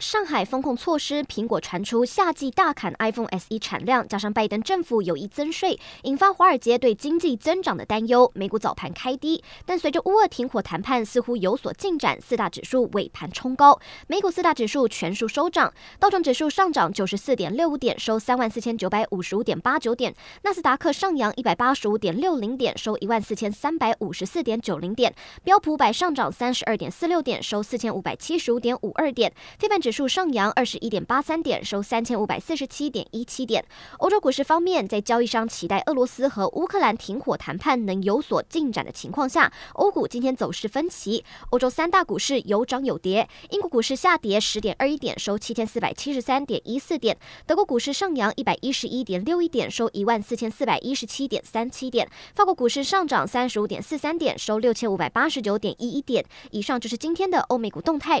上海风控措施，苹果传出夏季大砍 iPhone SE 产量，加上拜登政府有意增税，引发华尔街对经济增长的担忧。美股早盘开低，但随着乌俄停火谈判似乎有所进展，四大指数尾盘冲高。美股四大指数全数收涨，道琼指数上涨九十四点六五点，收三万四千九百五十五点八九点；纳斯达克上扬一百八十五点六零点，收一万四千三百五十四点九零点；标普百上涨三十二点四六点，收四千五百七十五点五二点；非半指指数上扬二十一点八三点，收三千五百四十七点一七点。欧洲股市方面，在交易商期待俄罗斯和乌克兰停火谈判能有所进展的情况下，欧股今天走势分歧。欧洲三大股市有涨有跌，英国股市下跌十点二一点，收七千四百七十三点一四点；德国股市上扬一百一十一点六一点，收一万四千四百一十七点三七点；法国股市上涨三十五点四三点，收六千五百八十九点一一点。以上就是今天的欧美股动态。